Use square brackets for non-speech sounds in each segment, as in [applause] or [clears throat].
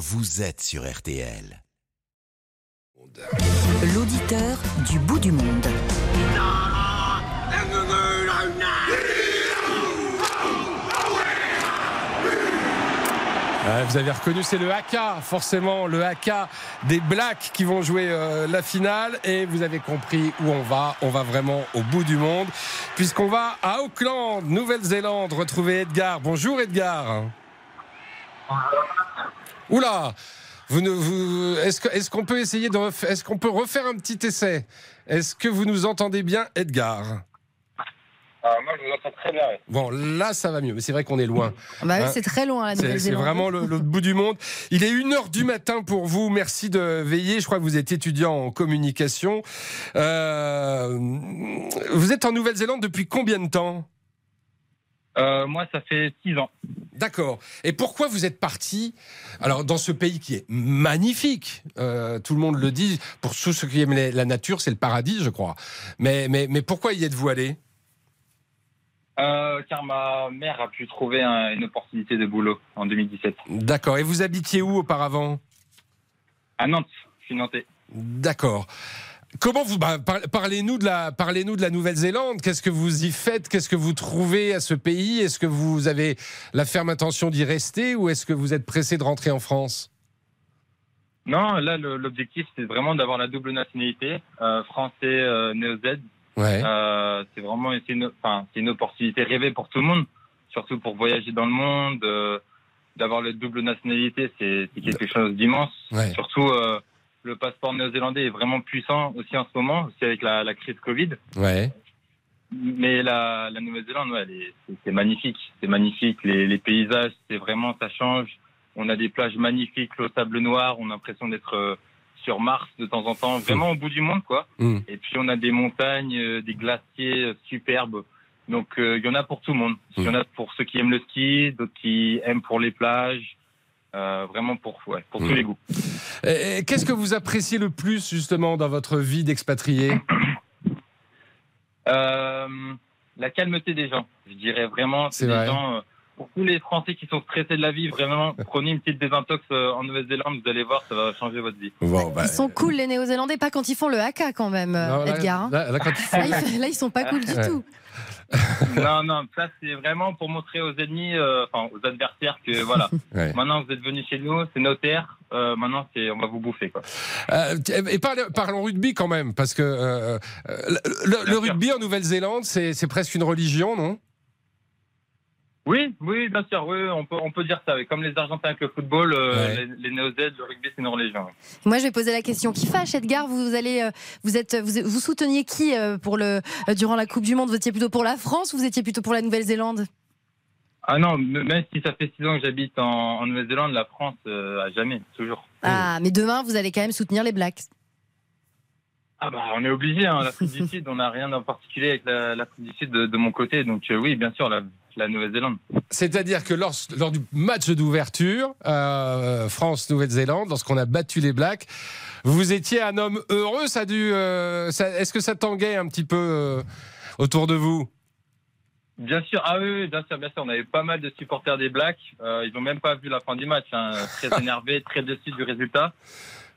vous êtes sur RTL. L'auditeur du bout du monde. Ah, vous avez reconnu, c'est le haka, forcément, le haka des Blacks qui vont jouer euh, la finale. Et vous avez compris où on va. On va vraiment au bout du monde, puisqu'on va à Auckland, Nouvelle-Zélande, retrouver Edgar. Bonjour Edgar. Oula vous ne, vous, est-ce, que, est-ce qu'on peut essayer de est-ce qu'on peut refaire un petit essai? Est-ce que vous nous entendez bien, Edgar? Ah, moi, je vous entends très bien. Bon, là, ça va mieux, mais c'est vrai qu'on est loin. Bah oui, Hein? c'est très loin la C'est, c'est vraiment le, le bout du monde. Il est 1h du matin pour vous. Merci de veiller. Je crois que vous êtes étudiant en communication. Euh, vous êtes en Nouvelle-Zélande depuis combien de temps? Euh, moi, ça fait 6 ans. D'accord. Et pourquoi vous êtes parti Alors, dans ce pays qui est magnifique, euh, tout le monde le dit, pour tous ceux qui aiment les- la nature, c'est le paradis, je crois. Mais, mais, mais pourquoi y êtes-vous allé? Euh, car ma mère a pu trouver un- une opportunité de boulot en 2017. D'accord. Et vous habitiez où auparavant? À Nantes, je suis nantais. D'accord. Comment vous bah, par- parlez-nous de la parlez-nous de la Nouvelle-Zélande Qu'est-ce que vous y faites? Qu'est-ce que vous trouvez à ce pays? Est-ce que vous avez la ferme intention d'y rester ou est-ce que vous êtes pressé de rentrer en France? Non, là, l'objectif, c'est vraiment d'avoir la double nationalité, euh, français, euh, néo-Z. Ouais. Euh, c'est vraiment c'est une, enfin, c'est une opportunité rêvée pour tout le monde, surtout pour voyager dans le monde. euh, d'avoir la double nationalité, c'est c'est quelque chose d'immense. Ouais. Surtout, euh, le passeport néo-zélandais est vraiment puissant aussi en ce moment, aussi avec la, la crise Covid. Ouais. Mais la, la Nouvelle-Zélande, ouais, c'est magnifique. C'est magnifique. Les, les paysages, c'est vraiment, ça change. On a des plages magnifiques, le sable noir. On a l'impression d'être euh, sur Mars de temps en temps, vraiment au bout du monde, quoi. Mm. Et puis on a des montagnes, euh, des glaciers euh, superbes. Donc il y en a pour tout le monde. Il y en a pour ceux qui aiment le ski, d'autres qui aiment pour les plages. Euh, vraiment pour, ouais, pour tous les goûts. Et- et Qu'est-ce que vous appréciez le plus justement dans votre vie d'expatrié [clears throat] Euh, la calmeté des gens, je dirais vraiment. C'est vrai. gens, euh, pour tous les Français qui sont stressés de la vie, vraiment, [laughs] prenez une petite désintox euh, en Nouvelle-Zélande, vous allez voir, ça va changer votre vie. Bon, bah, Ils sont cool les Néo-Zélandais, pas quand ils font le haka quand même, non, là, Edgar. hein. là- là, quand ils font- Là, ils, [laughs] là, ils sont pas cool du Ouais. tout. [laughs] non, non, ça c'est vraiment pour montrer aux ennemis, euh, enfin aux adversaires que voilà, [laughs] Ouais. maintenant vous êtes venus chez nous, c'est nos terres, euh, maintenant c'est on va vous bouffer quoi. Euh, et parlons rugby quand même, parce que euh, euh, le, le- le rugby en Nouvelle-Zélande, c'est c'est presque une religion, non? Oui, oui, bien sûr, oui, on peut on peut dire ça. Comme les Argentins avec le football, euh, Ouais. les, les néo-Z, le rugby c'est une religion. Moi, je vais poser la question qui fâche, Edgar? Vous allez, euh, vous êtes, vous, vous souteniez qui euh, pour le durant la Coupe du Monde? Vous étiez plutôt pour la France ou vous étiez plutôt pour la Nouvelle-Zélande? Ah non, même si ça fait six ans que j'habite en, en Nouvelle-Zélande, la France euh, à jamais, toujours. Ah, mais demain, vous allez quand même soutenir les Blacks. Ah bah on est obligé, hein, l'Afrique du [laughs] Sud, on n'a rien en particulier avec la- l'Afrique du Sud de, de mon côté, donc euh, oui, bien sûr, la, la Nouvelle-Zélande. C'est-à-dire que lors, lors du match d'ouverture, euh, France-Nouvelle-Zélande, lorsqu'on a battu les Blacks, vous étiez un homme heureux. Ça a dû, euh, ça- est-ce que ça tanguait un petit peu euh, autour de vous? Bien sûr, ah oui, oui, bien sûr, bien sûr, on avait pas mal de supporters des Blacks, ils n'ont même pas vu la fin du match, hein, [laughs] très énervés, très déçus du résultat.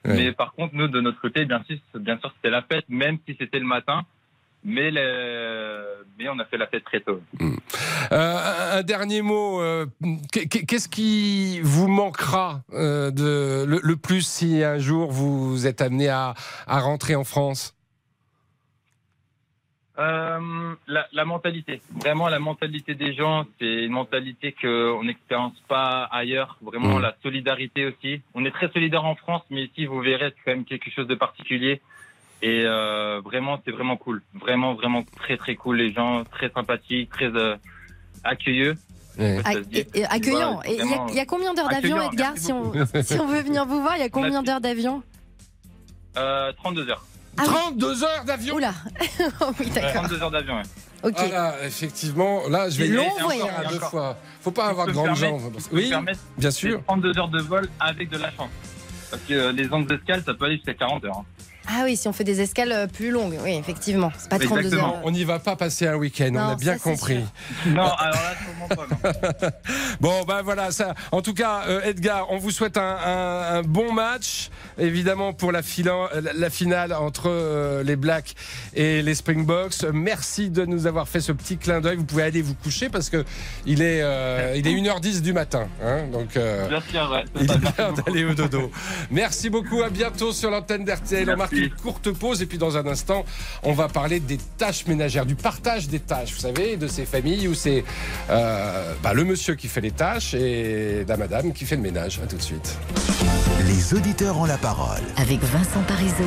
Ouais. Mais par contre, nous, de notre côté, bien sûr, bien sûr c'était la fête, même si c'était le matin. Mais, le- mais on a fait la fête très tôt. Euh, un dernier mot. euh, qu'est- Qu'est-ce qui vous manquera euh, de, le, le plus si un jour vous êtes amené à, à rentrer en France? La, la mentalité, vraiment la mentalité des gens, c'est une mentalité qu'on n'expérience pas ailleurs. Vraiment Mm. la solidarité aussi. On est très solidaire en France, mais ici vous verrez c'est quand même quelque chose de particulier. Et euh, vraiment, c'est vraiment cool. Vraiment, vraiment très très cool. Les gens très sympathiques, très euh, accueilleux. Ouais. Et- accueillant. Voilà, il y a- y, combien d'heures d'avion, Edgar si on, [laughs] si on veut venir vous voir, il y a combien d'heures d'avion Euh, 32 heures. Ah oui. 32 heures d'avion Oula [laughs] Oui, d'accord. 32 heures d'avion, ouais. Ok. Ah là, effectivement, là, je vais y Long aller voyage. encore à deux Encore. fois. Faut pas avoir de grandes permettre- jambes. Oui, bien sûr. 32 heures de vol avec de la chance. Parce que euh, les ondes d'escale, ça peut aller jusqu'à 40 heures. hein. Ah oui, si on fait des escales euh, plus longues, oui, effectivement. C'est pas 32 Exactement. heures. On n'y va pas passer un week-end, on a bien ça, compris. Non, alors là, sûrement pas. non. [laughs] Bon, ben voilà, ça. En tout cas, euh, Edgar, on vous souhaite un, un- un bon match, évidemment pour la, fila- la- la finale entre euh, les Blacks et les Springboks. Merci de nous avoir fait ce petit clin d'œil. Vous pouvez aller vous coucher parce que il est, euh, il est 1h10 du matin, hein, donc. euh, Bien sûr, ouais. il est l'heure d'aller au dodo. Merci beaucoup, à bientôt sur l'antenne d'RTL. Marque une courte pause et puis dans un instant, on va parler des tâches ménagères, du partage des tâches, vous savez, de ces familles où c'est euh, bah, le monsieur qui fait les tâches et la madame qui fait le ménage. À tout de suite. Les auditeurs ont la parole. Avec Vincent Parisot